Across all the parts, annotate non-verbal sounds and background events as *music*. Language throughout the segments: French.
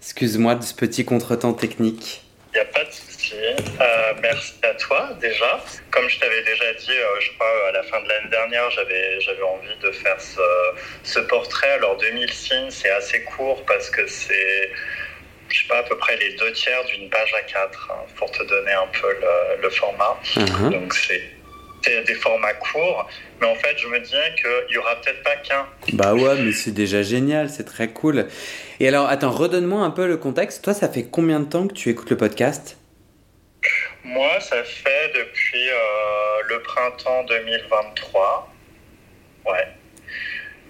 Excuse-moi de ce petit contretemps technique. Il n'y a pas de souci. Euh, merci à toi déjà. Comme je t'avais déjà dit, euh, je crois à la fin de l'année dernière, j'avais j'avais envie de faire ce, ce portrait. Alors 2000 signes, c'est assez court parce que c'est je sais pas, à peu près les deux tiers d'une page à 4 hein, pour te donner un peu le, le format. Mhm. Donc c'est c'est des formats courts, mais en fait je me disais qu'il y aura peut-être pas qu'un. Bah ouais, mais c'est déjà génial, c'est très cool. Et alors, attends, redonne-moi un peu le contexte. Toi, ça fait combien de temps que tu écoutes le podcast? Moi, ça fait depuis euh, le printemps 2023. Ouais.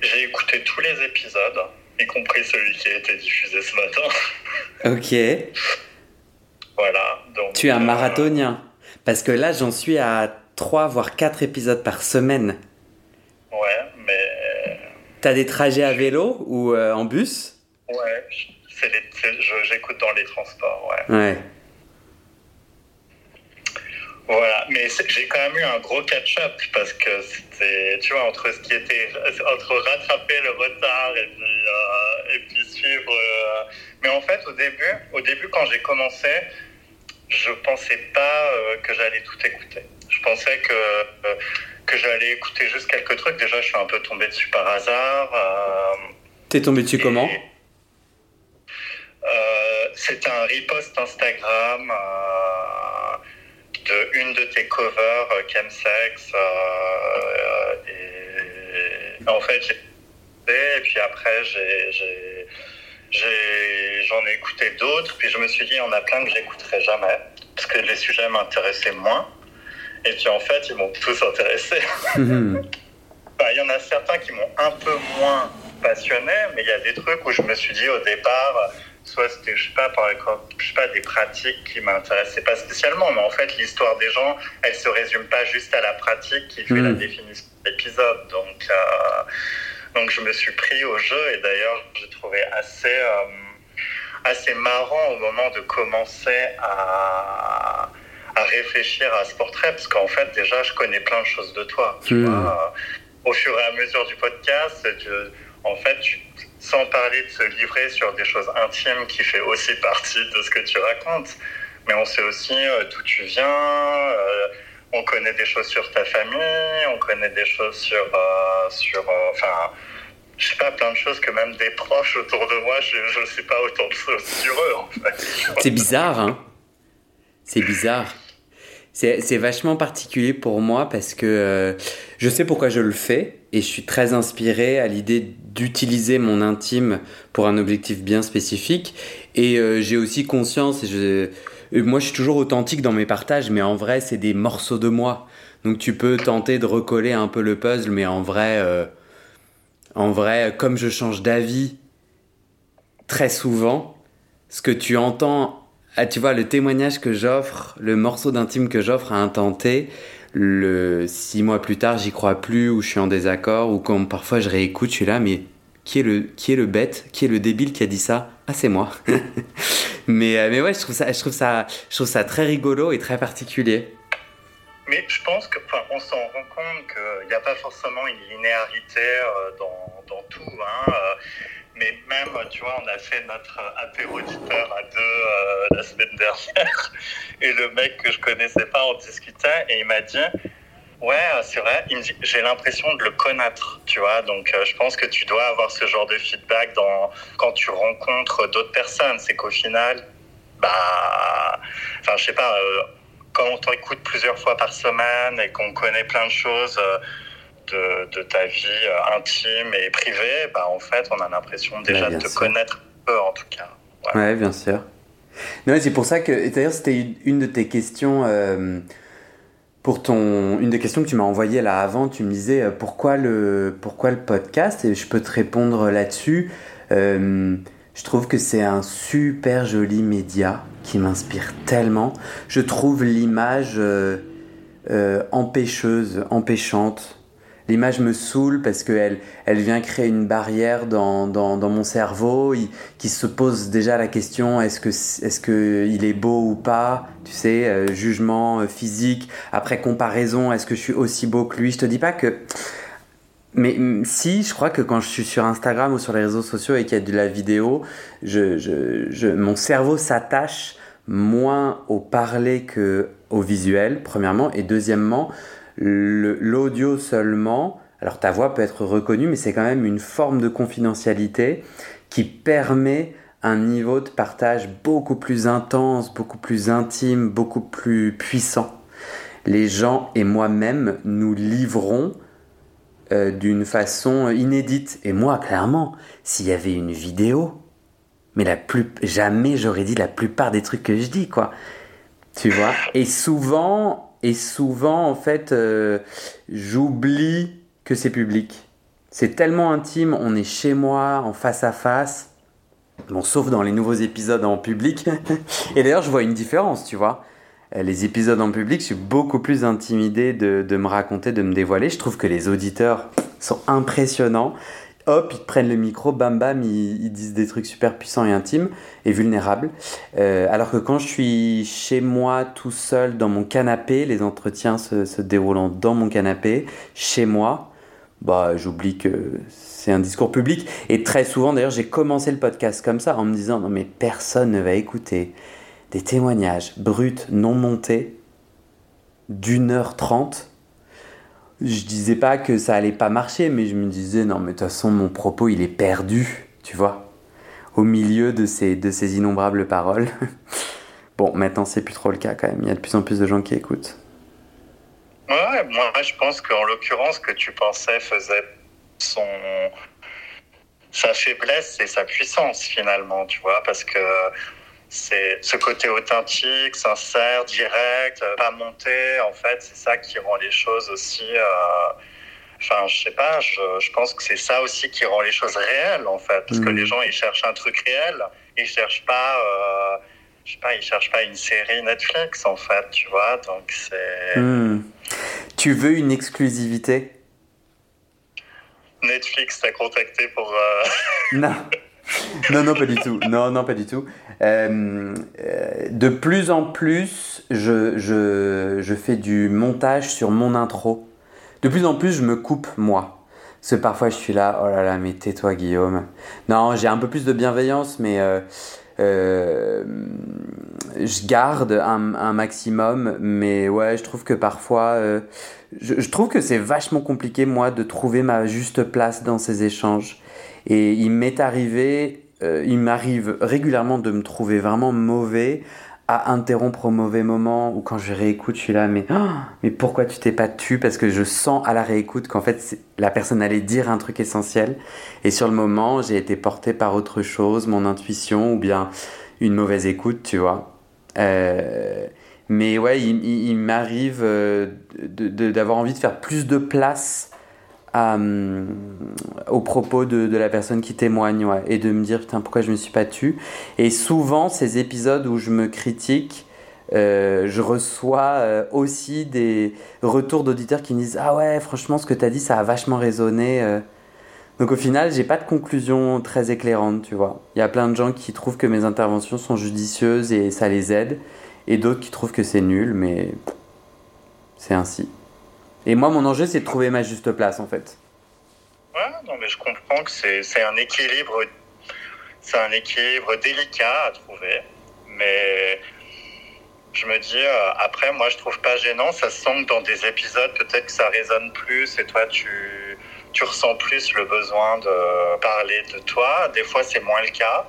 J'ai écouté tous les épisodes, y compris celui qui a été diffusé ce matin. *laughs* Ok. voilà. Donc, Tu es un euh, marathonien. Parce que là, j'en suis à 3 voire 4 épisodes par semaine. ouais, mais. T'as des trajets à vélo ou euh, en bus? Ouais, c'est les- j'écoute dans les transports, ouais. Ouais. Voilà, mais j'ai quand même eu un gros catch-up parce que c'était, tu vois, entre ce qui était, entre rattraper le retard et puis, euh, et puis suivre. euh, mais en fait, au début, au début, quand j'ai commencé, je pensais pas euh, que j'allais tout écouter. Je pensais que que j'allais écouter juste quelques trucs. Déjà, je suis un peu tombé dessus par hasard. T'es tombé dessus comment? Euh, C'était un repost Instagram euh, de une de tes covers, euh, Chemsex. et en fait, j'ai et puis après, j'ai, j'ai, j'ai- j'en ai écouté d'autres. Puis je me suis dit, il y en a plein que j'écouterai jamais parce que les sujets m'intéressaient moins. Et puis en fait, ils m'ont tous intéressé. Mhm. *laughs* Bah, Il y en a certains qui m'ont un peu moins passionné, mais il y a des trucs où je me suis dit au départ, soit c'était, je sais pas, par je sais pas, des pratiques qui m'intéressaient pas spécialement, mais en fait, l'histoire des gens, elle se résume pas juste à la pratique qui fait la définition de l'épisode. Donc, euh, donc, je me suis pris au jeu et d'ailleurs, j'ai trouvé assez, euh, assez marrant au moment de commencer à, à réfléchir à ce portrait, parce qu'en fait, déjà, je connais plein de choses de toi. Tu vois, euh, au fur et à mesure du podcast, en fait, tu- sans parler de se livrer sur des choses intimes qui fait aussi partie de ce que tu racontes, mais on sait aussi euh, d'où tu viens, euh, on connaît des choses sur ta famille, on connaît des choses sur, euh, sur, enfin, je sais pas, plein de choses que même des proches autour de moi, je ne sais pas autant de choses sur eux, en fait. C'est bizarre, hein C'est bizarre. C'est vachement particulier pour moi parce que euh, je sais pourquoi je le fais et je suis très inspiré à l'idée d'utiliser mon intime pour un objectif bien spécifique. Et euh, j'ai aussi conscience, et je, moi je suis toujours authentique dans mes partages, mais en vrai c'est des morceaux de moi. Donc tu peux tenter de recoller un peu le puzzle, mais en vrai, euh, en vrai, comme je change d'avis très souvent, ce que tu entends, ah, tu vois, le témoignage que j'offre, le morceau d'intime que j'offre à un tenté, le six mois plus tard, j'y crois plus, ou je suis en désaccord, ou comme parfois je réécoute, je suis là, mais qui est le, qui est le bête, qui est le débile qui a dit ça? Ah, c'est moi. *laughs* mais, euh, mais ouais, je trouve ça, je trouve ça, je trouve ça très rigolo et très particulier. Mais je pense que, enfin, on s'en rend compte qu'il n'y a pas forcément une linéarité euh, dans, dans tout. Hein, euh, mais même, tu vois, on a fait notre apéro auditeur à deux euh, la semaine dernière. *laughs* Et le mec que je connaissais pas, on discutait et il m'a dit Ouais, c'est vrai, il me dit J'ai l'impression de le connaître, tu vois. Donc, euh, je pense que tu dois avoir ce genre de feedback dans, quand tu rencontres d'autres personnes. C'est qu'au final, bah, enfin, je sais pas. euh, quand on t'écoute plusieurs fois par semaine et qu'on connaît plein de choses euh, de, de ta vie euh, intime et privée, bah, en fait, on a l'impression déjà de te sûr. connaître un peu, en tout cas. Ouais. Ouais, bien sûr. Non, c'est pour ça que. D'ailleurs, c'était une de tes questions. Euh, pour ton. Une des questions que tu m'as envoyées là avant, tu me disais euh, pourquoi le, pourquoi le podcast? Et je peux te répondre là-dessus. Euh, je trouve que c'est un super joli média qui m'inspire tellement. Je trouve l'image empêcheuse, empêchante l'image me saoule parce qu'elle elle vient créer une barrière dans, dans, mon cerveau qui se pose déjà la question est-ce que que il est beau ou pas tu sais euh, jugement euh, physique après comparaison est-ce que je suis aussi beau que lui? Je te dis pas que mais si, je crois que quand je suis sur Instagram ou sur les réseaux sociaux et qu'il y a de la vidéo, mon cerveau s'attache moins au parler que au visuel, premièrement, et deuxièmement, l'audio seulement, alors ta voix peut être reconnue, mais c'est quand même une forme de confidentialité qui permet un niveau de partage beaucoup plus intense, beaucoup plus intime, beaucoup plus puissant. Les gens et moi-même nous livrons euh, d'une façon inédite. Et moi, clairement, s'il y avait une vidéo, mais la plus, jamais j'aurais dit la plupart des trucs que je dis, quoi. Tu vois? Et souvent, et souvent, en fait, euh, j'oublie que c'est public. C'est tellement intime, on est chez moi, en face à face. Bon, sauf dans les nouveaux épisodes en public. *laughs* et d'ailleurs, je vois une différence, tu vois. Euh, les épisodes en public, je suis beaucoup plus intimidé de, de me raconter, de me dévoiler. Je trouve que les auditeurs sont impressionnants hop, ils prennent le micro, bam bam, ils, disent des trucs super puissants et intimes et vulnérables. Euh, alors que quand je suis chez moi tout seul dans mon canapé, les entretiens se, déroulant dans mon canapé, chez moi, bah j'oublie que c'est un discours public. Et très souvent, d'ailleurs, j'ai commencé le podcast comme ça en me disant non mais personne ne va écouter des témoignages bruts, non montés, d'une heure trente je disais pas que ça allait pas marcher, mais je me disais, non, mais de toute façon, mon propos, il est perdu, tu vois, au milieu de ces, de ces innombrables paroles. *laughs* bon, maintenant, c'est plus trop le cas quand même. Il y a de plus en plus de gens qui écoutent. Ouais, moi, je pense qu'en l'occurrence, que tu pensais faisait son. sa faiblesse et sa puissance, finalement, tu vois, parce que c'est ce côté authentique, sincère, direct, euh, pas monté. En fait, c'est ça qui rend les choses aussi. Euh, enfin, je sais pas. Je, je pense que c'est ça aussi qui rend les choses réelles, en fait, parce que mm. les gens ils cherchent un truc réel. Ils cherchent pas. Euh, je sais pas, ils cherchent pas une série Netflix, en fait, tu vois. Donc c'est. Mm. Tu veux une exclusivité? Netflix t'a contacté pour. Euh... Non. *laughs* *laughs* non, non, pas du tout. Non, non, pas du tout. Euh, euh, de plus en plus, je, je, je, fais du montage sur mon intro. De plus en plus, je me coupe moi. Parce que parfois, je suis là, oh là là, mais tais-toi, Guillaume. Non, j'ai un peu plus de bienveillance, mais euh, je garde un, maximum. Mais ouais, je trouve que parfois, je trouve que c'est vachement compliqué, moi, de trouver ma juste place dans ces échanges. Et il m'est arrivé, euh, il m'arrive régulièrement de me trouver vraiment mauvais à interrompre au mauvais moment ou quand je réécoute, je suis là, mais, oh, mais pourquoi tu t'es pas tu? Parce que je sens à la réécoute qu'en fait, la personne allait dire un truc essentiel. Et sur le moment, j'ai été porté par autre chose, mon intuition ou bien une mauvaise écoute, tu vois. Euh, mais ouais, il, il, m'arrive euh, d'avoir envie de faire plus de place euh, au propos de, la personne qui témoigne et de me dire putain pourquoi je me suis pas tu et souvent ces épisodes où je me critique euh, je reçois euh, aussi des retours d'auditeurs qui me disent ah ouais franchement ce que tu as dit ça a vachement résonné donc au final j'ai pas de conclusion très éclairante tu vois. Il y a plein de gens qui trouvent que mes interventions sont judicieuses et ça les aide et d'autres qui trouvent que c'est nul mais c'est ainsi et moi, mon enjeu, c'est de trouver ma juste place, en fait. Ouais, non, mais je comprends que c'est un équilibre, c'est un équilibre délicat à trouver, mais je me dis, euh, après, moi, je trouve pas gênant. Ça se sent que dans des épisodes, peut-être que ça résonne plus et toi, tu, tu ressens plus le besoin de parler de toi. Des fois, c'est moins le cas.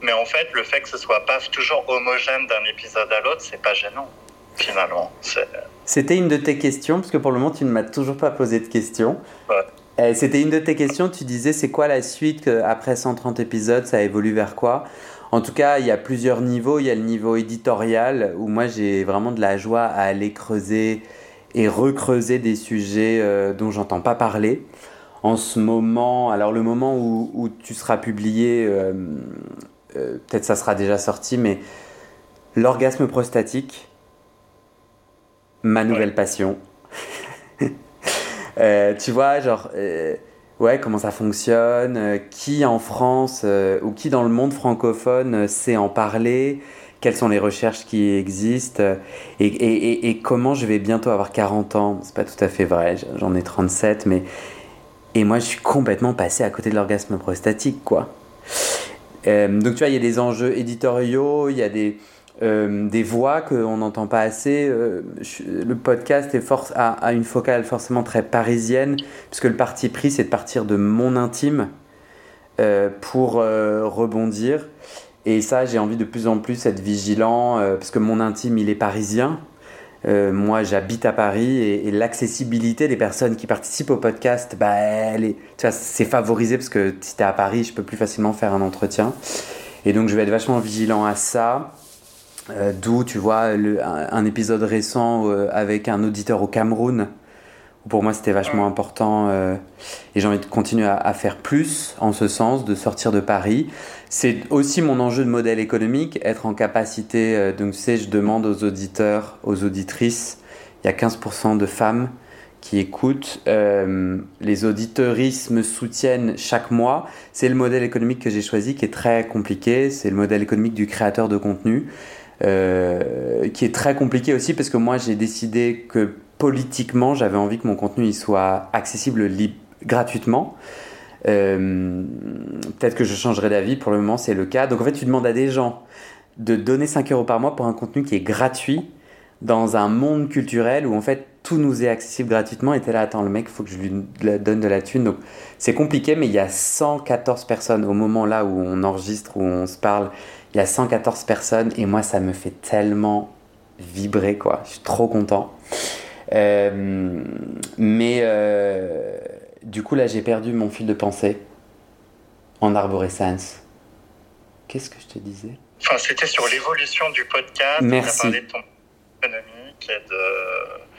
Mais en fait, le fait que ce soit pas toujours homogène d'un épisode à l'autre, c'est pas gênant, finalement. C'était une de tes questions, parce que pour le moment, tu ne m'as toujours pas posé de questions. Ouais. C'était une de tes questions, tu disais c'est quoi la suite après 130 épisodes, ça évolue vers quoi? En tout cas, il y a plusieurs niveaux. Il y a le niveau éditorial où moi j'ai vraiment de la joie à aller creuser et recreuser des sujets euh, dont j'entends pas parler. En ce moment, alors le moment où, tu seras publié, euh, euh, peut-être ça sera déjà sorti, mais l'orgasme prostatique, ma nouvelle passion. *laughs* tu vois, genre, ouais, comment ça fonctionne, qui en France ou qui dans le monde francophone sait en parler, quelles sont les recherches qui existent et, et, et, comment je vais bientôt avoir 40 ans. C'est pas tout à fait vrai, j'en ai 37, mais. Et moi, je suis complètement passé à côté de l'orgasme prostatique, quoi. Euh, donc, tu vois, il y a des enjeux éditoriaux, il y a des, euh, des voix qu'on n'entend pas assez. Euh, le podcast est force, a, une focale forcément très parisienne, puisque le parti pris, c'est de partir de mon intime pour rebondir. Et ça, j'ai envie de plus en plus être vigilant, euh, parce que mon intime, il est parisien. Euh, moi, j'habite à Paris et, l'accessibilité des personnes qui participent au podcast, bah, c'est favorisé parce que si tu es à Paris, je peux plus facilement faire un entretien. Et donc, je vais être vachement vigilant à ça. Euh, d'où, tu vois, un, épisode récent avec un auditeur au Cameroun pour moi c'était vachement important euh, et j'ai envie de continuer à, faire plus en ce sens, de sortir de Paris. C'est aussi mon enjeu de modèle économique, être en capacité, euh, donc tu sais, je demande aux auditeurs, aux auditrices, il y a 15% de femmes qui écoutent, euh, les auditeuristes me soutiennent chaque mois. C'est le modèle économique que j'ai choisi qui est très compliqué, c'est le modèle économique du créateur de contenu. Qui est très compliqué aussi parce que moi j'ai décidé que politiquement, j'avais envie que mon contenu il soit accessible gratuitement. Euh, peut-être que je changerai d'avis, pour le moment c'est le cas. Donc en fait, tu demandes à des gens de donner 5 euros par mois pour un contenu qui est gratuit dans un monde culturel où en fait tout nous est accessible gratuitement et t'es là, attends, le mec, faut que je lui donne de la thune. Donc c'est compliqué, mais il y a 114 personnes au moment là où on enregistre, où on se parle, il y a 114 personnes et moi ça me fait tellement vibrer quoi, je suis trop content. Euh, mais euh, du coup, là, j'ai perdu mon fil de pensée en arborescence. Qu'est-ce que je te disais? Enfin, c'était sur l'évolution du podcast. Merci. parlé de ton économique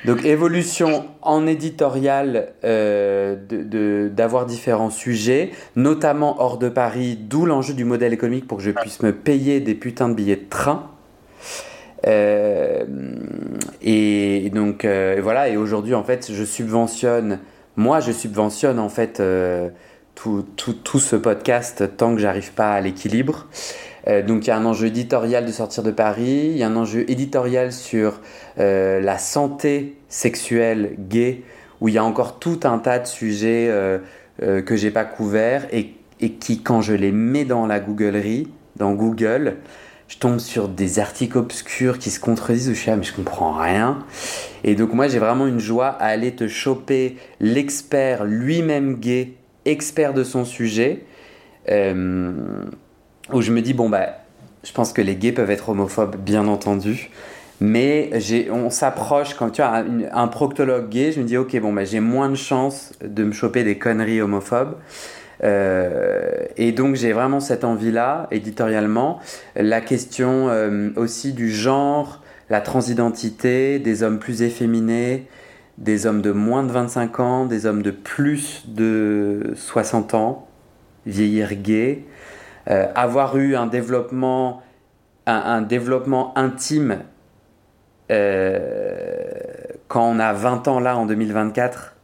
Donc, évolution en éditorial, euh, d'avoir différents sujets, notamment hors de Paris, d'où l'enjeu du modèle économique pour que je puisse me payer des putains de billets de train. Euh, et donc euh, voilà, et aujourd'hui en fait je subventionne, moi je subventionne en fait euh, tout, tout, tout, ce podcast tant que j'arrive pas à l'équilibre. Donc il y a un enjeu éditorial de sortir de Paris, il y a un enjeu éditorial sur la santé sexuelle gay, où il y a encore tout un tas de sujets que j'ai pas couverts et, qui quand je les mets dans la Googlerie, dans Google, je tombe sur des articles obscurs qui se contredisent, je suis là, mais je comprends rien. Et donc moi j'ai vraiment une joie à aller te choper l'expert lui-même gay, expert de son sujet, euh, où je me dis, bon bah, je pense que les gays peuvent être homophobes, bien entendu. Mais on s'approche, quand tu as un, proctologue gay, je me dis, ok, bon, bah, j'ai moins de chances de me choper des conneries homophobes. Euh, et donc j'ai vraiment cette envie-là, éditorialement. La question euh, aussi du genre, la transidentité, des hommes plus efféminés, des hommes de moins de 25 ans, des hommes de plus de 60 ans, vieillir gay, euh, avoir eu un développement, un, développement intime quand on a 20 ans là en 2024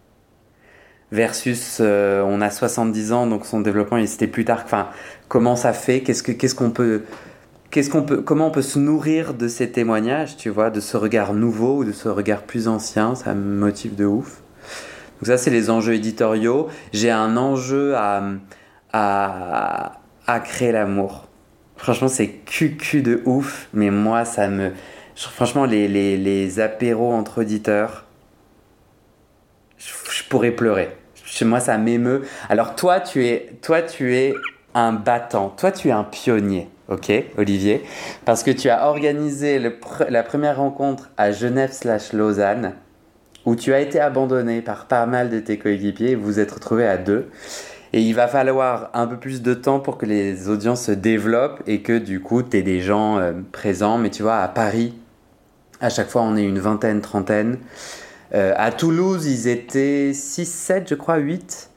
versus euh, on a 70 ans, donc son développement c'était plus tard. Enfin, comment ça fait? Qu'est-ce que qu'est-ce qu'on peut Qu'est-ce qu'on peut, comment on peut se nourrir de ces témoignages, tu vois, de ce regard nouveau ou de ce regard plus ancien, ça me motive de ouf. Donc ça, c'est les enjeux éditoriaux. J'ai un enjeu à, à créer l'amour. Franchement, c'est cucu de ouf, mais moi, ça me... Franchement, les, les, les apéros entre auditeurs, je pourrais pleurer. Chez moi, ça m'émeut. Alors toi, tu es, toi, tu es un battant. Toi, tu es un pionnier. Ok, Olivier, parce que tu as organisé la première rencontre à Genève slash Lausanne, où tu as été abandonné par pas mal de tes coéquipiers, vous vous êtes retrouvé à deux. Et il va falloir un peu plus de temps pour que les audiences se développent et que du coup, tu aies des gens euh, présents. Mais tu vois, à Paris, à chaque fois, on est une vingtaine, trentaine. Euh, à Toulouse, ils étaient 6, 7, je crois, 8.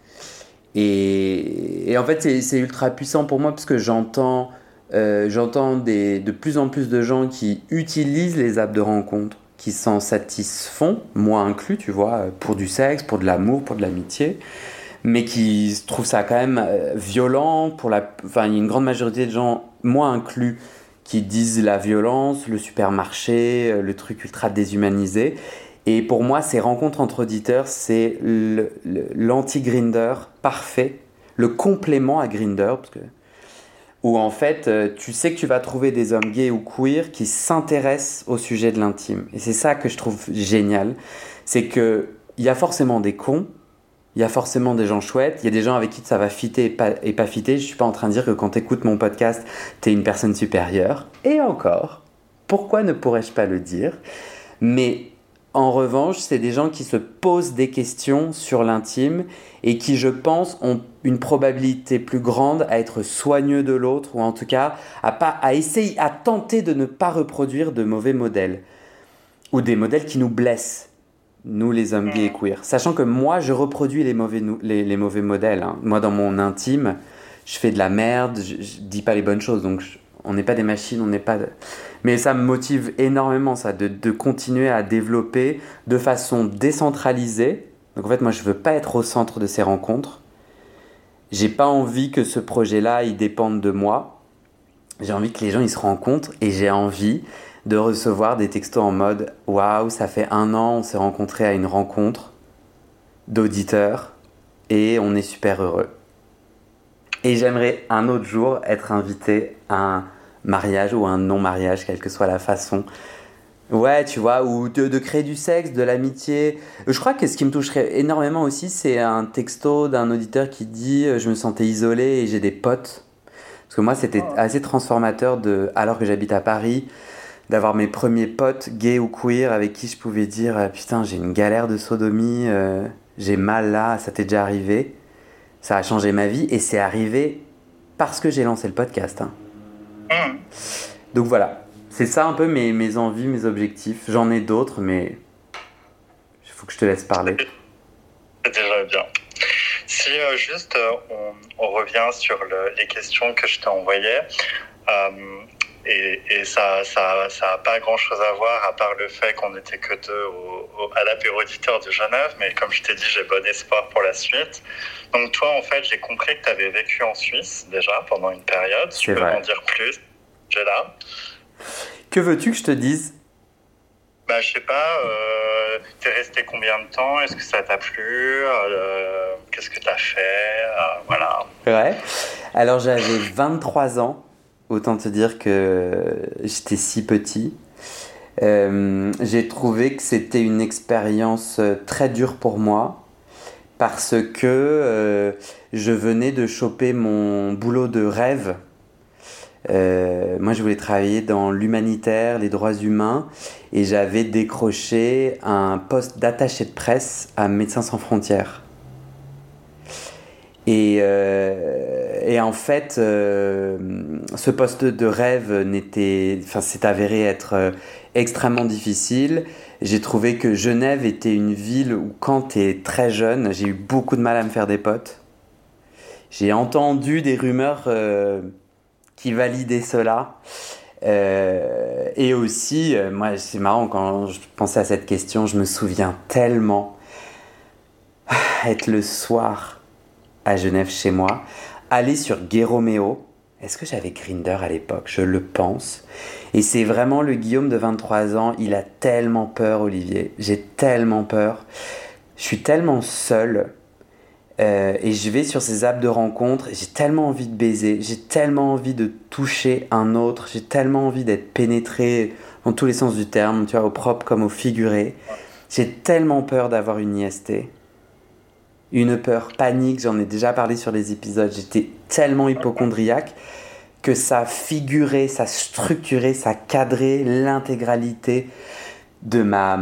Et, en fait, c'est ultra puissant pour moi parce que j'entends euh, de plus en plus de gens qui utilisent les apps de rencontre, qui s'en satisfont, moi inclus, tu vois, pour du sexe, pour de l'amour, pour de l'amitié, mais qui trouvent ça quand même euh, violent. Pour la, enfin, il y a une grande majorité de gens, moi inclus, qui disent la violence, le supermarché, euh, le truc ultra déshumanisé. Et pour moi, ces rencontres entre auditeurs, c'est l'anti-Grinder parfait, le complément à Grinder, parce que où en fait, euh, tu sais que tu vas trouver des hommes gays ou queer qui s'intéressent au sujet de l'intime. Et c'est ça que je trouve génial. C'est que il y a forcément des cons, il y a forcément des gens chouettes, il y a des gens avec qui ça va fitter et pas, et pas fitter. Je suis pas en train de dire que quand tu écoutes mon podcast, tu es une personne supérieure. Et encore, pourquoi ne pourrais-je pas le dire? Mais en revanche, c'est des gens qui se posent des questions sur l'intime et qui, je pense, ont une probabilité plus grande à être soigneux de l'autre ou en tout cas à, pas, à essayer, à tenter de ne pas reproduire de mauvais modèles ou des modèles qui nous blessent, nous les hommes gays et queer. Sachant que moi, je reproduis les mauvais, les, mauvais modèles. Hein. Moi, dans mon intime, je fais de la merde, je, je dis pas les bonnes choses, donc on n'est pas des machines, on n'est pas... Mais ça me motive énormément, ça, de, continuer à développer de façon décentralisée. Donc en fait, moi, je veux pas être au centre de ces rencontres. J'ai pas envie que ce projet-là, il dépende de moi. J'ai envie que les gens, ils se rencontrent et j'ai envie de recevoir des textos en mode Waouh, ça fait un an, on s'est rencontrés à une rencontre d'auditeurs et on est super heureux. Et j'aimerais un autre jour être invité à un mariage ou un non-mariage, quelle que soit la façon. Ouais, tu vois, ou de, créer du sexe, de l'amitié. Je crois que ce qui me toucherait énormément aussi, c'est un texto d'un auditeur qui dit euh, Je me sentais isolé et j'ai des potes. Parce que moi, c'était oh. assez transformateur, de, alors que j'habite à Paris, d'avoir mes premiers potes gays ou queer avec qui je pouvais dire euh, Putain, j'ai une galère de sodomie, euh, j'ai mal là, ça t'est déjà arrivé. Ça a changé ma vie et c'est arrivé parce que j'ai lancé le podcast. Hein. Mm. Donc voilà, c'est ça un peu mes, mes envies, mes objectifs. J'en ai d'autres, mais il faut que je te laisse parler. C'est déjà bien. Si euh, juste euh, on, on, revient sur le, les questions que je t'ai envoyées, et, et, ça n'a ça, ça pas grand-chose à voir à part le fait qu'on n'était que deux au, au, à l'apéro auditeur de Genève, mais comme je t'ai dit, j'ai bon espoir pour la suite. Donc toi, en fait, j'ai compris que tu avais vécu en Suisse déjà pendant une période. Tu peux m'en dire plus? J'ai là. Que veux-tu que je te dise? Bah, je sais pas, euh, t'es resté combien de temps? Est-ce que ça t'a plu? Euh, Qu'est-ce que t'as fait? Euh, Voilà. Ouais. Alors j'avais 23 ans, autant te dire que j'étais si petit. Euh, j'ai trouvé que c'était une expérience très dure pour moi parce que euh, je venais de choper mon boulot de rêve. Euh, moi, je voulais travailler dans l'humanitaire, les droits humains, et j'avais décroché un poste d'attaché de presse à Médecins sans frontières. Et, euh, et en fait, ce poste de rêve n'était, enfin, s'est avéré être extrêmement difficile j'ai trouvé que Genève était une ville où quand tu es très jeune, j'ai eu beaucoup de mal à me faire des potes. J'ai entendu des rumeurs euh, qui validaient cela. Euh, et aussi, euh, moi, c'est marrant, quand je pensais à cette question, je me souviens tellement *sighs* être le soir à Genève chez moi, aller sur Gay est-ce que j'avais Grinder à l'époque? Je le pense. Et c'est vraiment le Guillaume de 23 ans. Il a tellement peur, Olivier. J'ai tellement peur. Je suis tellement seul. Euh, et je vais sur ces apps de rencontre. J'ai tellement envie de baiser. J'ai tellement envie de toucher un autre. J'ai tellement envie d'être pénétré dans tous les sens du terme, tu vois, au propre comme au figuré. J'ai tellement peur d'avoir une IST une peur panique, j'en ai déjà parlé sur les épisodes, j'étais tellement hypochondriaque que ça figurait, ça structurait, ça cadrait l'intégralité de ma,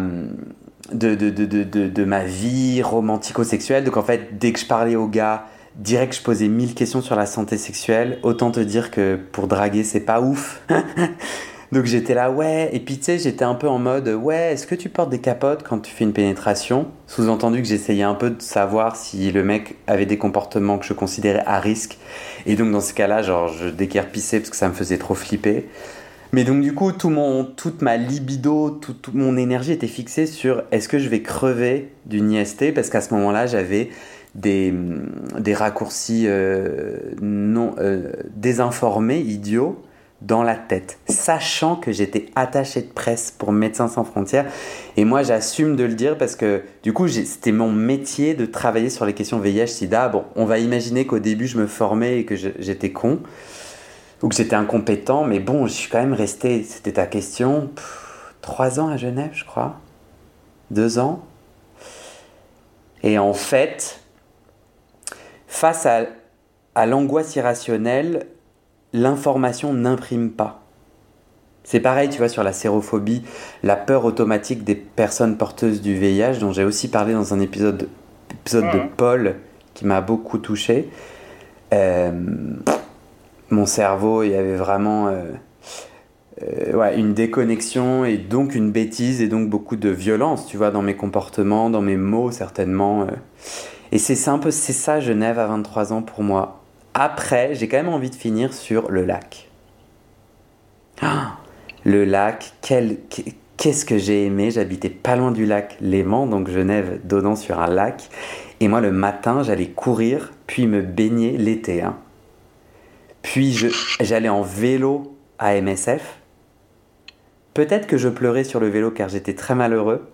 vie romantico-sexuelle. Donc en fait, dès que je parlais aux gars, direct je posais mille questions sur la santé sexuelle. Autant te dire que pour draguer, c'est pas ouf. *laughs* Donc j'étais là, ouais. Et puis tu sais, j'étais un peu en mode, ouais, est-ce que tu portes des capotes quand tu fais une pénétration? Sous-entendu que j'essayais un peu de savoir si le mec avait des comportements que je considérais à risque. Et donc dans ce cas-là, genre, je déguerpissais parce que ça me faisait trop flipper. Mais donc du coup, tout mon, toute ma libido, toute mon énergie était fixée sur est-ce que je vais crever d'une IST Parce qu'à ce moment-là, j'avais des, des raccourcis euh, non, euh, désinformés, idiots, dans la tête, sachant que j'étais attaché de presse pour Médecins sans frontières. Et moi, j'assume de le dire parce que du coup, c'était mon métier de travailler sur les questions VIH-Sida. Bon, on va imaginer qu'au début, je me formais et que j'étais con ou que j'étais incompétent, mais bon, je suis quand même resté, c'était ta question, trois ans à Genève, je crois. Deux ans. Et en fait, face à, à l'angoisse irrationnelle, l'information n'imprime pas. C'est pareil, tu vois, sur la sérophobie, la peur automatique des personnes porteuses du VIH, dont j'ai aussi parlé dans un épisode, épisode de Paul qui m'a beaucoup touché. Euh, mon cerveau, il y avait vraiment euh, euh, une déconnexion et donc une bêtise et donc beaucoup de violence, tu vois, dans mes comportements, dans mes mots certainement. Et c'est un peu, c'est ça Genève à 23 ans pour moi. Après, j'ai quand même envie de finir sur le lac. Ah, le lac, qu'est-ce que j'ai aimé. J'habitais pas loin du lac Léman, donc Genève donnant sur un lac. Et moi, le matin, j'allais courir, puis me baigner l'été. Hein. Puis j'allais en vélo à MSF. Peut-être que je pleurais sur le vélo car j'étais très malheureux.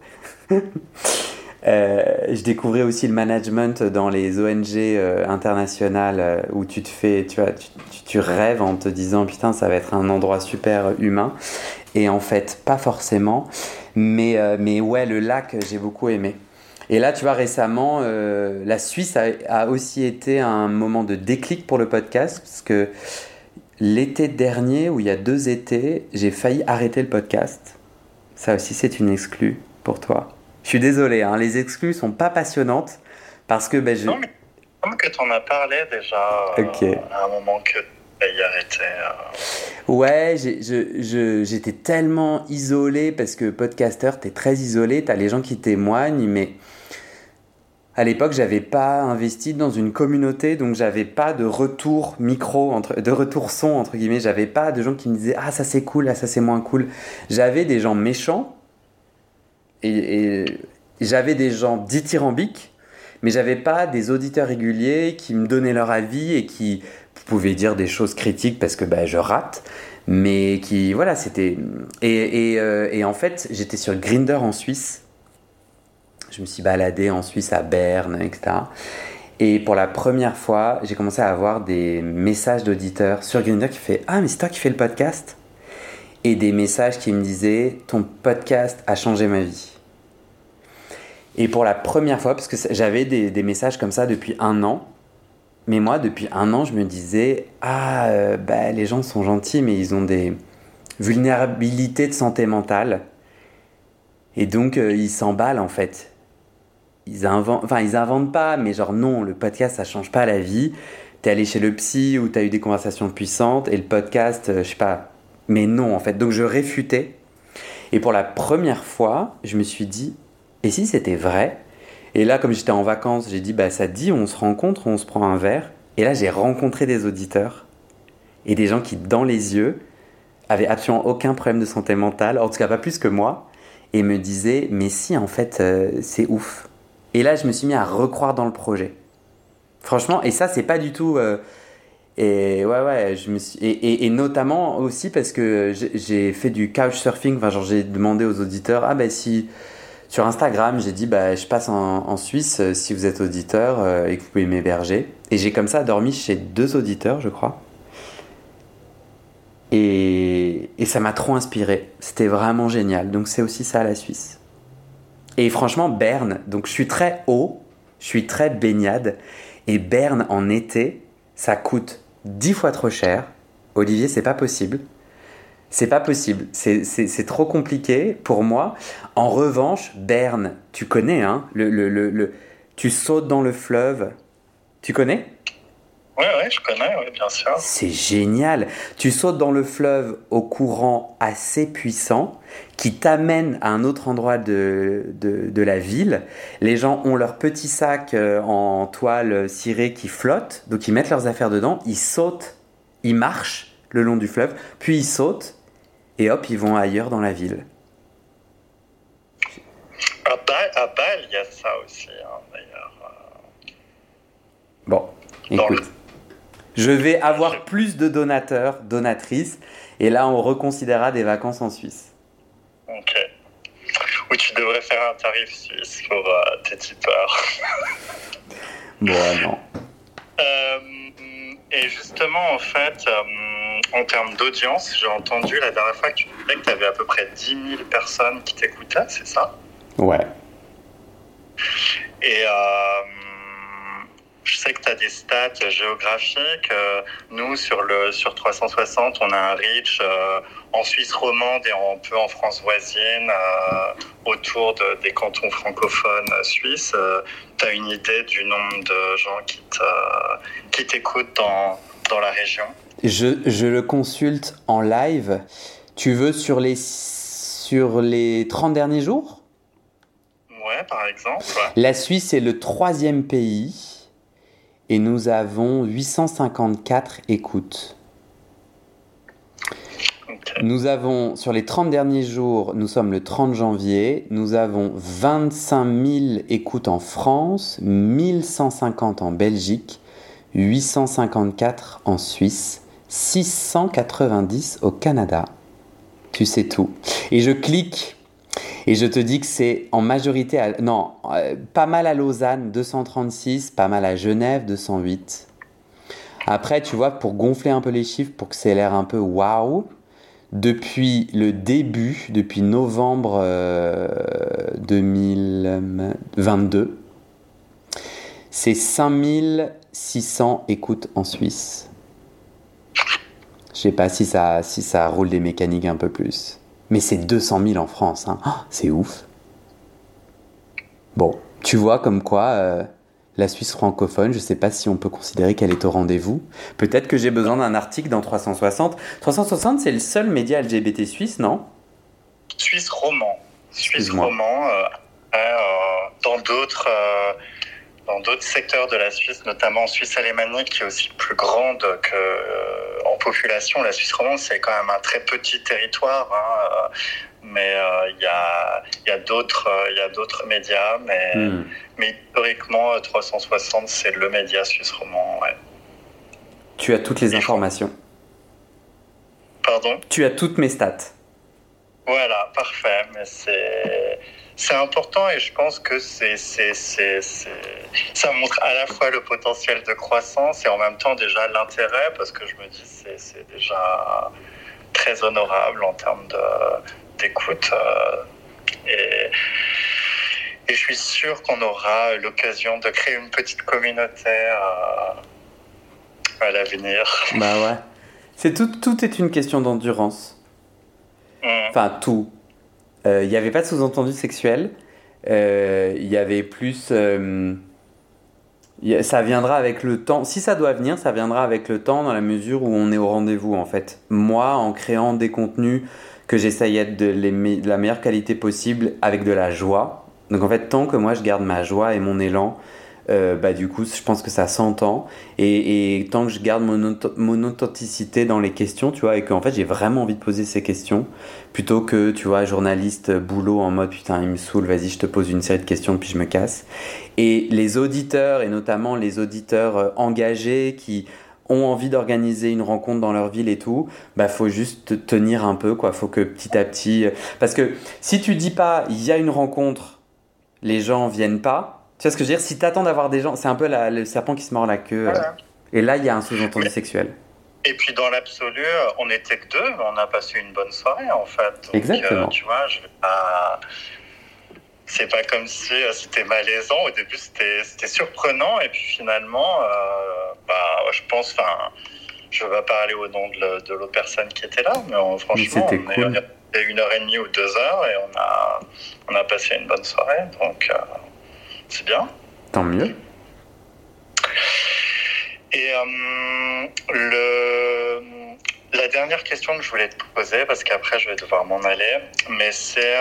*laughs* Euh, je découvrais aussi le management dans les ONG euh, internationales euh, où tu te fais, tu, vois, tu, rêves en te disant putain ça va être un endroit super humain. Et en fait, pas forcément. Mais, mais ouais, le lac, j'ai beaucoup aimé. Et là, tu vois, récemment, la Suisse a, aussi été un moment de déclic pour le podcast parce que l'été dernier, où il y a deux étés, j'ai failli arrêter le podcast. Ça aussi, c'est une exclue pour toi. Je suis désolé, hein, les exclus sont pas passionnantes parce que ben, je... Non, mais comme que tu en as parlé déjà euh, à un moment que y arrêté. Euh... Ouais, j'étais tellement isolé parce que podcaster, tu es très isolé, tu as les gens qui témoignent, mais à l'époque, j'avais pas investi dans une communauté, donc j'avais pas de retour micro, entre, de retour son, entre guillemets. J'avais pas de gens qui me disaient Ah, ça c'est cool, ah, ça c'est moins cool. J'avais des gens méchants et, j'avais des gens dithyrambiques, mais j'avais pas des auditeurs réguliers qui me donnaient leur avis et qui pouvaient dire des choses critiques parce que bah, je rate, mais qui, voilà, c'était. Et, euh, en fait, j'étais sur Grinder en Suisse. Je me suis baladé en Suisse à Berne, etc. Et pour la première fois, j'ai commencé à avoir des messages d'auditeurs sur Grinder qui fait Ah, mais c'est toi qui fais le podcast? Et des messages qui me disaient Ton podcast a changé ma vie. Et pour la première fois, parce que j'avais des, messages comme ça depuis un an, mais moi, depuis un an, je me disais Ah, euh, bah, les gens sont gentils, mais ils ont des vulnérabilités de santé mentale. Et donc, euh, ils s'emballent en fait. Ils inventent, enfin, ils inventent pas, mais genre, non, le podcast, ça change pas la vie. T'es allé chez le psy ou t'as eu des conversations puissantes, et le podcast, euh, je sais pas. Mais non, en fait. Donc, je réfutais. Et pour la première fois, je me suis dit et si c'était vrai? Et là, comme j'étais en vacances, j'ai dit, bah ça dit, on se rencontre, on se prend un verre. Et là, j'ai rencontré des auditeurs et des gens qui, dans les yeux, avaient absolument aucun problème de santé mentale, en tout cas pas plus que moi, et me disaient, mais si, en fait, euh, c'est ouf. Et là, je me suis mis à recroire dans le projet. Franchement, et ça, c'est pas du tout. Euh, et ouais, ouais, je me suis, et, notamment aussi parce que j'ai fait du couchsurfing, enfin, genre j'ai demandé aux auditeurs, ah ben si sur Instagram, j'ai dit bah, je passe en, Suisse euh, si vous êtes auditeur euh, et que vous pouvez m'héberger. Et j'ai comme ça dormi chez deux auditeurs, je crois. Et, et ça m'a trop inspiré. C'était vraiment génial. Donc c'est aussi ça la Suisse. Et franchement, Berne, donc je suis très haut, je suis très baignade. Et Berne en été, ça coûte dix fois trop cher. Olivier, c'est pas possible. C'est pas possible. C'est trop compliqué pour moi. En revanche, Berne, tu connais, hein le, le, le, Tu sautes dans le fleuve. Tu connais? Ouais, ouais, je connais, ouais, bien sûr. C'est génial. Tu sautes dans le fleuve au courant assez puissant qui t'amène à un autre endroit de, de, de, la ville. Les gens ont leur petit sac euh, en toile cirée qui flotte, donc ils mettent leurs affaires dedans, ils sautent, ils marchent le long du fleuve, puis ils sautent et hop, ils vont ailleurs dans la ville. À Bâle, il y a ça aussi, hein, d'ailleurs. Bon, écoute. Je vais avoir plus de donateurs, donatrices, et là on reconsidérera des vacances en Suisse. Ok. Ou tu devrais faire un tarif suisse pour euh, tes tipeurs. bon, non. *laughs* Euh, et justement, en fait, euh, en termes d'audience, j'ai entendu la dernière fois que tu disais que tu avais à peu près 10 000 personnes qui t'écoutaient, c'est ça? Ouais. Et euh, je sais que tu as des stats géographiques. Euh, nous, sur, le, sur 360, on a un reach euh, en Suisse romande et un peu en France voisine, autour de, des cantons francophones suisses. tu as une idée du nombre de gens qui t'écoutent dans, dans la région? Je, je, le consulte en live. Tu veux sur les, sur les 30 derniers jours? Ouais, par exemple. La Suisse est le troisième pays et nous avons 854 écoutes. Nous avons, sur les 30 derniers jours, nous sommes le 30 janvier, nous avons 25 000 écoutes en France, 1150 en Belgique, 854 en Suisse, 690 au Canada. Tu sais tout. Et je clique et je te dis que c'est en majorité, non, euh, pas mal à Lausanne, 236, pas mal à Genève, 208. Après, tu vois, pour gonfler un peu les chiffres, pour que ça l'air un peu waouh, depuis le début, depuis novembre 2022, euh, c'est 5600 écoutes en Suisse. Je sais pas si ça, si ça roule des mécaniques un peu plus. Mais c'est 200 000 en France. Hein. Oh, c'est ouf. Bon, tu vois comme quoi euh, la Suisse francophone, je ne sais pas si on peut considérer qu'elle est au rendez-vous. Peut-être que j'ai besoin d'un article dans 360. 360, c'est le seul média LGBT suisse, non? Suisse roman. Suisse roman. Euh, euh, dans d'autres dans d'autres secteurs de la Suisse, notamment en Suisse alémanique, qui est aussi plus grande que, euh, en population. La Suisse romande, c'est quand même un très petit territoire, hein, euh, mais euh, il y a, y a d'autres médias, mais, mais historiquement, 360, c'est le média suisse roman. Ouais. Tu as toutes les informations. Pardon? Tu as toutes mes stats. Voilà, parfait, mais c'est c'est important et je pense que c'est, c'est, c'est, ça montre à la fois le potentiel de croissance et en même temps déjà l'intérêt parce que je me dis c'est, c'est déjà très honorable en termes de, d'écoute euh, et, et je suis sûr qu'on aura l'occasion de créer une petite communauté à, à l'avenir. Bah ouais. C'est tout, tout est une question d'endurance. Mmh. Enfin, tout il euh, n'y avait pas de sous-entendu sexuel. Il euh, y avait plus. Euh, ça viendra avec le temps. Si ça doit venir, ça viendra avec le temps dans la mesure où on est au rendez-vous en fait. Moi, en créant des contenus que j'essayais de, de la meilleure qualité possible avec de la joie. Donc en fait, tant que moi je garde ma joie et mon élan, euh, bah, du coup, je pense que ça s'entend. Et, tant que je garde mon, mon, authenticité dans les questions, tu vois, et qu'en fait, j'ai vraiment envie de poser ces questions, plutôt que, tu vois, journaliste, boulot en mode putain, il me saoule, vas-y, je te pose une série de questions, puis je me casse. Et les auditeurs, et notamment les auditeurs euh, engagés qui ont envie d'organiser une rencontre dans leur ville et tout, bah faut juste tenir un peu quoi, faut que petit à petit euh, parce que si tu dis pas il y a une rencontre, les gens viennent pas, tu vois ce que je veux dire? Si t'attends d'avoir des gens, c'est un peu le serpent qui se mord la queue. Euh. Et là, il y a un sous-entendu sexuel. Et puis dans l'absolu, on n'était que deux, on a passé une bonne soirée en fait. Exactement. Euh, tu vois, je. C'est pas comme si euh, c'était malaisant. Au début, c'était surprenant. Et puis finalement, bah, je pense, enfin, je vais pas parler au nom de l'autre personne qui était là, mais franchement, c'était cool. a une heure et demie ou deux heures et on a, on a passé une bonne soirée. Donc. C'est bien. Tant mieux. Et le, la dernière question que je voulais te poser, parce qu'après je vais devoir m'en aller, mais c'est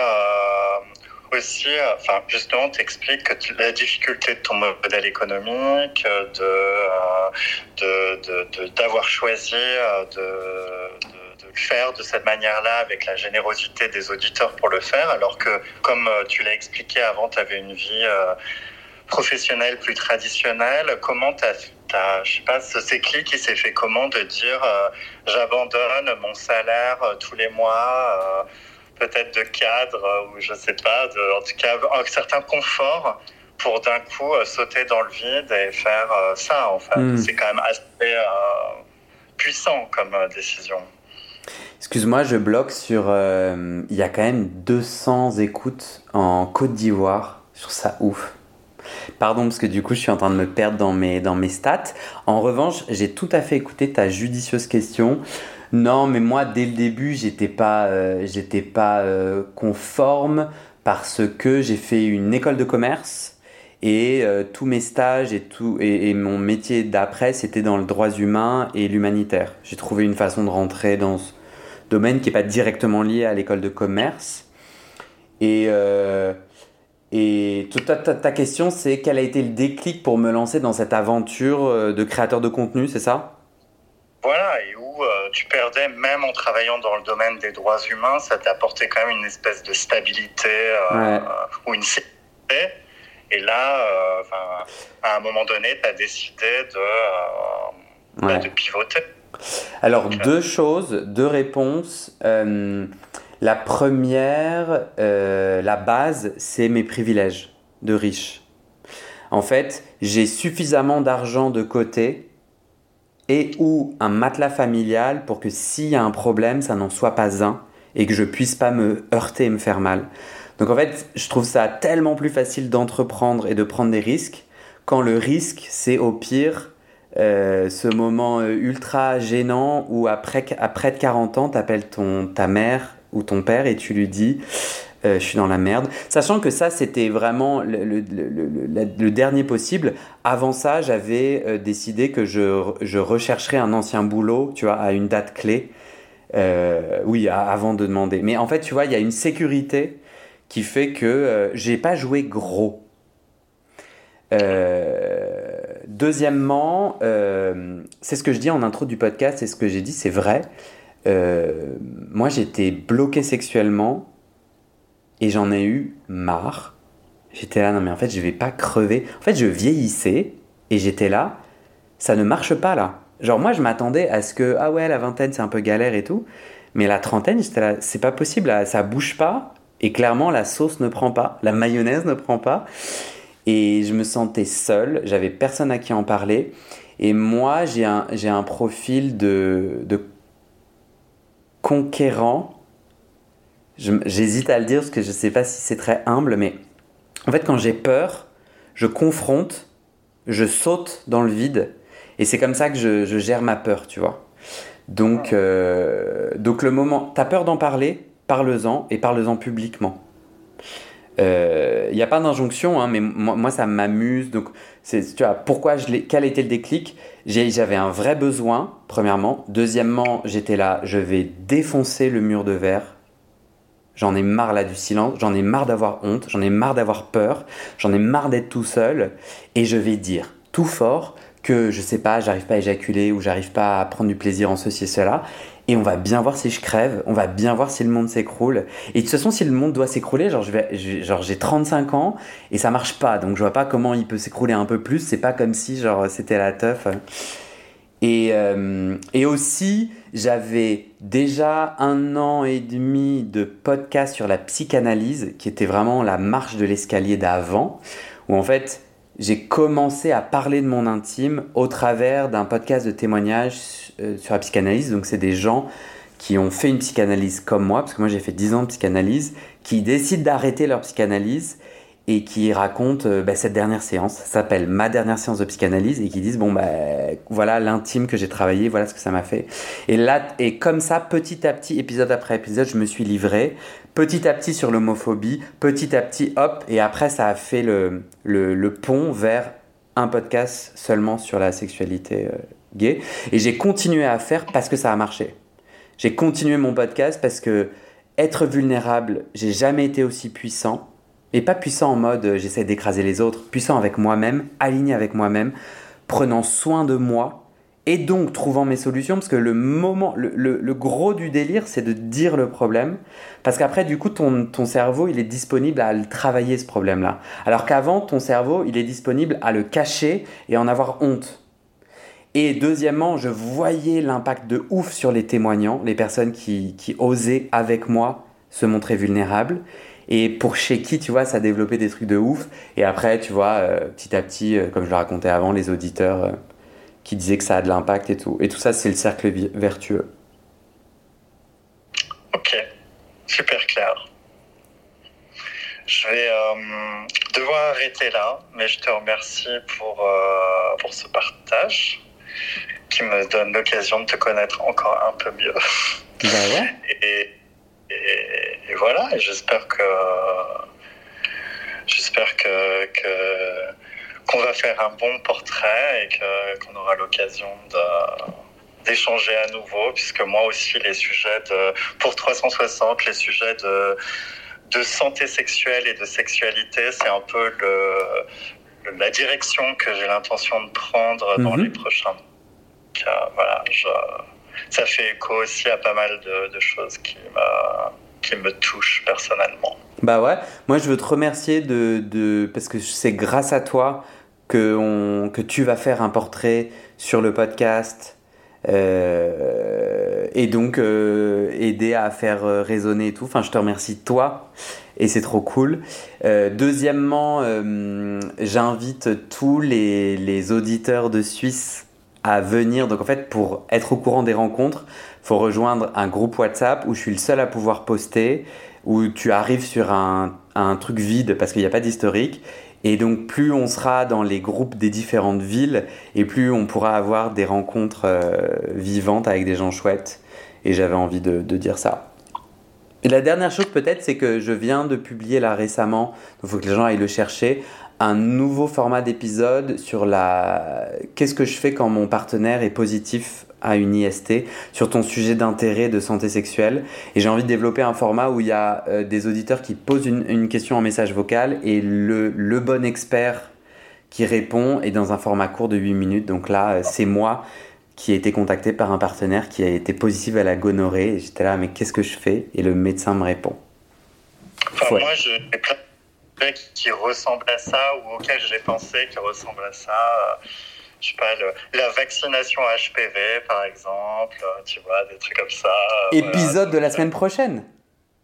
aussi, enfin, justement, t'expliques que la difficulté de ton modèle économique, de, d'avoir choisi de, faire de cette manière-là avec la générosité des auditeurs pour le faire, alors que, comme tu l'as expliqué avant, tu avais une vie professionnelle plus traditionnelle. Comment tu as, je sais pas, ce clic qui s'est fait comment de dire j'abandonne mon salaire tous les mois peut-être de cadre ou je sais pas, de, en tout cas un certain confort pour d'un coup euh, sauter dans le vide et faire euh, ça en fait. Hmm. C'est quand même assez euh, puissant comme décision. Excuse-moi, je bloque sur. Il y a quand même 200 écoutes en Côte d'Ivoire. Trouve ça ouf. Pardon, parce que du coup, je suis en train de me perdre dans mes, stats. En revanche, j'ai tout à fait écouté ta judicieuse question. Non, mais moi, dès le début, j'étais pas, euh, pas euh, conforme parce que j'ai fait une école de commerce et euh, tous mes stages et, tout, et, mon métier d'après, c'était dans le droit humain et l'humanitaire. J'ai trouvé une façon de rentrer dans ce domaine qui n'est pas directement lié à l'école de commerce. Et, et ta, ta question, c'est quel a été le déclic pour me lancer dans cette aventure de créateur de contenu, c'est ça? Voilà, et euh, tu perdais, même en travaillant dans le domaine des droits humains, ça t'apportait quand même une espèce de stabilité euh, ou une sécurité. Et là, euh, à un moment donné, tu as décidé de, bah, de pivoter. Alors, deux choses, deux réponses. la première, la base, c'est mes privilèges de riche. En fait, j'ai suffisamment d'argent de côté et ou un matelas familial pour que s'il y a un problème, ça n'en soit pas un et que je puisse pas me heurter et me faire mal. Donc en fait, je trouve ça tellement plus facile d'entreprendre et de prendre des risques quand le risque, c'est au pire euh, ce moment euh, ultra gênant où après, après de 40 ans, tu appelles ton, ta mère ou ton père et tu lui dis euh, je suis dans la merde. Sachant que ça, c'était vraiment le, dernier possible. Avant ça, j'avais décidé que je, je, rechercherais un ancien boulot, tu vois, à une date clé. Oui, avant de demander. Mais en fait, tu vois, il y a une sécurité qui fait que j'ai pas joué gros. deuxièmement, c'est ce que je dis en intro du podcast, c'est ce que j'ai dit, c'est vrai. moi, j'étais bloqué sexuellement et j'en ai eu marre. J'étais là, non mais en fait, je vais pas crever. En fait, je vieillissais et j'étais là, ça ne marche pas là. Genre, moi, je m'attendais à ce que, ah ouais, la vingtaine, c'est un peu galère et tout. Mais la trentaine, j'étais là, c'est pas possible, là, ça bouge pas. Et clairement, la sauce ne prend pas, la mayonnaise ne prend pas. Et je me sentais seul, j'avais personne à qui en parler. Et moi, j'ai un, j'ai un profil de, de conquérant J'hésite à le dire parce que je ne sais pas si c'est très humble, mais en fait, quand j'ai peur, je confronte, je saute dans le vide, et c'est comme ça que je, gère ma peur, tu vois. Donc, euh, donc le moment, tu as peur d'en parler, parle-en et parle-en publiquement. Il euh, n'y a pas d'injonction, hein, mais moi, ça m'amuse. Donc, pourquoi je quel était le déclic? J'avais un vrai besoin, premièrement. Deuxièmement, j'étais là, je vais défoncer le mur de verre J'en ai marre là du silence, j'en ai marre d'avoir honte, j'en ai marre d'avoir peur, j'en ai marre d'être tout seul et je vais dire tout fort que je sais pas, j'arrive pas à éjaculer ou j'arrive pas à prendre du plaisir en ceci et cela et on va bien voir si je crève, on va bien voir si le monde s'écroule. Et de toute façon si le monde doit s'écrouler, genre j'ai 35 ans et ça marche pas. Donc je vois pas comment il peut s'écrouler un peu plus, c'est pas comme si genre c'était la teuf. Et, euh, et aussi, j'avais déjà un an et demi de podcast sur la psychanalyse, qui était vraiment la marche de l'escalier d'avant, où en fait, j'ai commencé à parler de mon intime au travers d'un podcast de témoignages sur la psychanalyse. Donc, c'est des gens qui ont fait une psychanalyse comme moi, parce que moi j'ai fait 10 ans de psychanalyse, qui décident d'arrêter leur psychanalyse et qui racontent euh, bah, cette dernière séance. Ça s'appelle Ma dernière séance de psychanalyse et qui disent bon bah voilà l'intime que j'ai travaillé, voilà ce que ça m'a fait. Et là et comme ça petit à petit épisode après épisode, je me suis livré petit à petit sur l'homophobie, petit à petit hop et après ça a fait le, le, le pont vers un podcast seulement sur la sexualité euh, gay. Et j'ai continué à faire parce que ça a marché. J'ai continué mon podcast parce que être vulnérable, j'ai jamais été aussi puissant. Et pas puissant en mode euh, j'essaie d'écraser les autres, puissant avec moi-même, aligné avec moi-même, prenant soin de moi et donc trouvant mes solutions parce que le moment le, gros du délire c'est de dire le problème parce qu'après du coup ton, ton cerveau il est disponible à le travailler ce problème là alors qu'avant ton cerveau il est disponible à le cacher et en avoir honte et deuxièmement je voyais l'impact de ouf sur les témoignants les personnes qui, qui osaient avec moi se montrer vulnérables et pour chez qui, tu vois, ça a développé des trucs de ouf. Et après, tu vois, euh, petit à petit, euh, comme je le racontais avant, les auditeurs euh, qui disaient que ça a de l'impact et tout. Et tout ça, c'est le cercle vertueux. Ok, super clair. Je vais devoir arrêter là, mais je te remercie pour, pour ce partage qui me donne l'occasion de te connaître encore un peu mieux. Bah ouais. Et, et, voilà, j'espère que j'espère que, qu'on va faire un bon portrait et qu'on aura l'occasion d'échanger à nouveau, puisque moi aussi, les sujets de, pour 360, les sujets de, de santé sexuelle et de sexualité, c'est un peu le, la direction que j'ai l'intention de prendre dans mhm. les prochains. Euh, voilà, je, ça fait écho aussi à pas mal de, choses qui me, qui me touchent personnellement. Bah ouais, moi je veux te remercier de, de parce que c'est grâce à toi que, on, que tu vas faire un portrait sur le podcast euh, et donc euh, aider à faire euh, résonner et tout. Enfin, je te remercie toi et c'est trop cool. deuxièmement, j'invite tous les, auditeurs de Suisse à venir. Donc en fait, pour être au courant des rencontres, faut rejoindre un groupe WhatsApp où je suis le seul à pouvoir poster, où tu arrives sur un truc vide parce qu'il n'y a pas d'historique. Et donc plus on sera dans les groupes des différentes villes, et plus on pourra avoir des rencontres euh, vivantes avec des gens chouettes. Et j'avais envie de, de dire ça. Et la dernière chose peut-être, c'est que je viens de publier là récemment, il faut que les gens aillent le chercher, un nouveau format d'épisode sur la qu'est-ce que je fais quand mon partenaire est positif à une IST sur ton sujet d'intérêt de santé sexuelle. Et j'ai envie de développer un format où il y a euh, des auditeurs qui posent une, une, question en message vocal et le, le, bon expert qui répond est dans un format court de 8 minutes. Donc là euh, c'est moi qui ai été contacté par un partenaire qui a été positif à la gonorrhée. Et j'étais là mais qu'est-ce que je fais? Et le médecin me répond. Enfin, moi je qui ressemble à ça ou auquel j'ai pensé qui ressemble à ça. Je sais pas, la vaccination HPV par exemple, euh, tu vois, des trucs comme ça. Euh, Épisode de la semaine prochaine.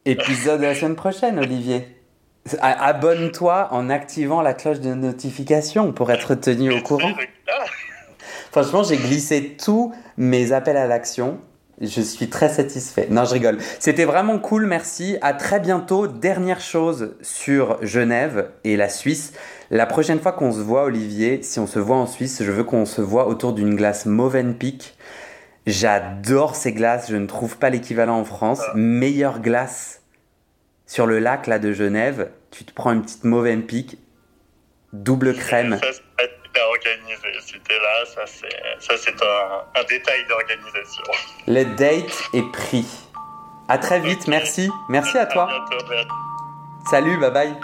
Épisode de la semaine prochaine, Olivier. Abonne-toi en activant la cloche de notification pour être tenu au courant. Franchement, j'ai glissé tous mes appels à l'action je suis très satisfait. Non, je rigole. C'était vraiment cool, merci. À très bientôt. Dernière chose sur Genève et la Suisse. La prochaine fois qu'on se voit, Olivier, si on se voit en Suisse, je veux qu'on se voit autour d'une glace Movenpick. J'adore ces glaces, je ne trouve pas l'équivalent en France. Ah. Meilleure glace sur le lac là de Genève. Tu te prends une petite Movenpick, double crème organisé. C'était là, ça c'est un, un, détail d'organisation. Le date est pris. À très vite, merci. Merci à, toi. Salut, bye bye. Bye.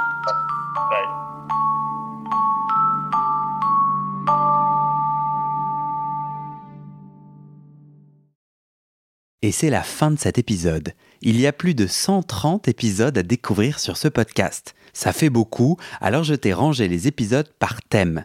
Et c'est la fin de cet épisode. Il y a plus de 130 épisodes à découvrir sur ce podcast. Ça fait beaucoup, alors je t'ai rangé les épisodes par thème.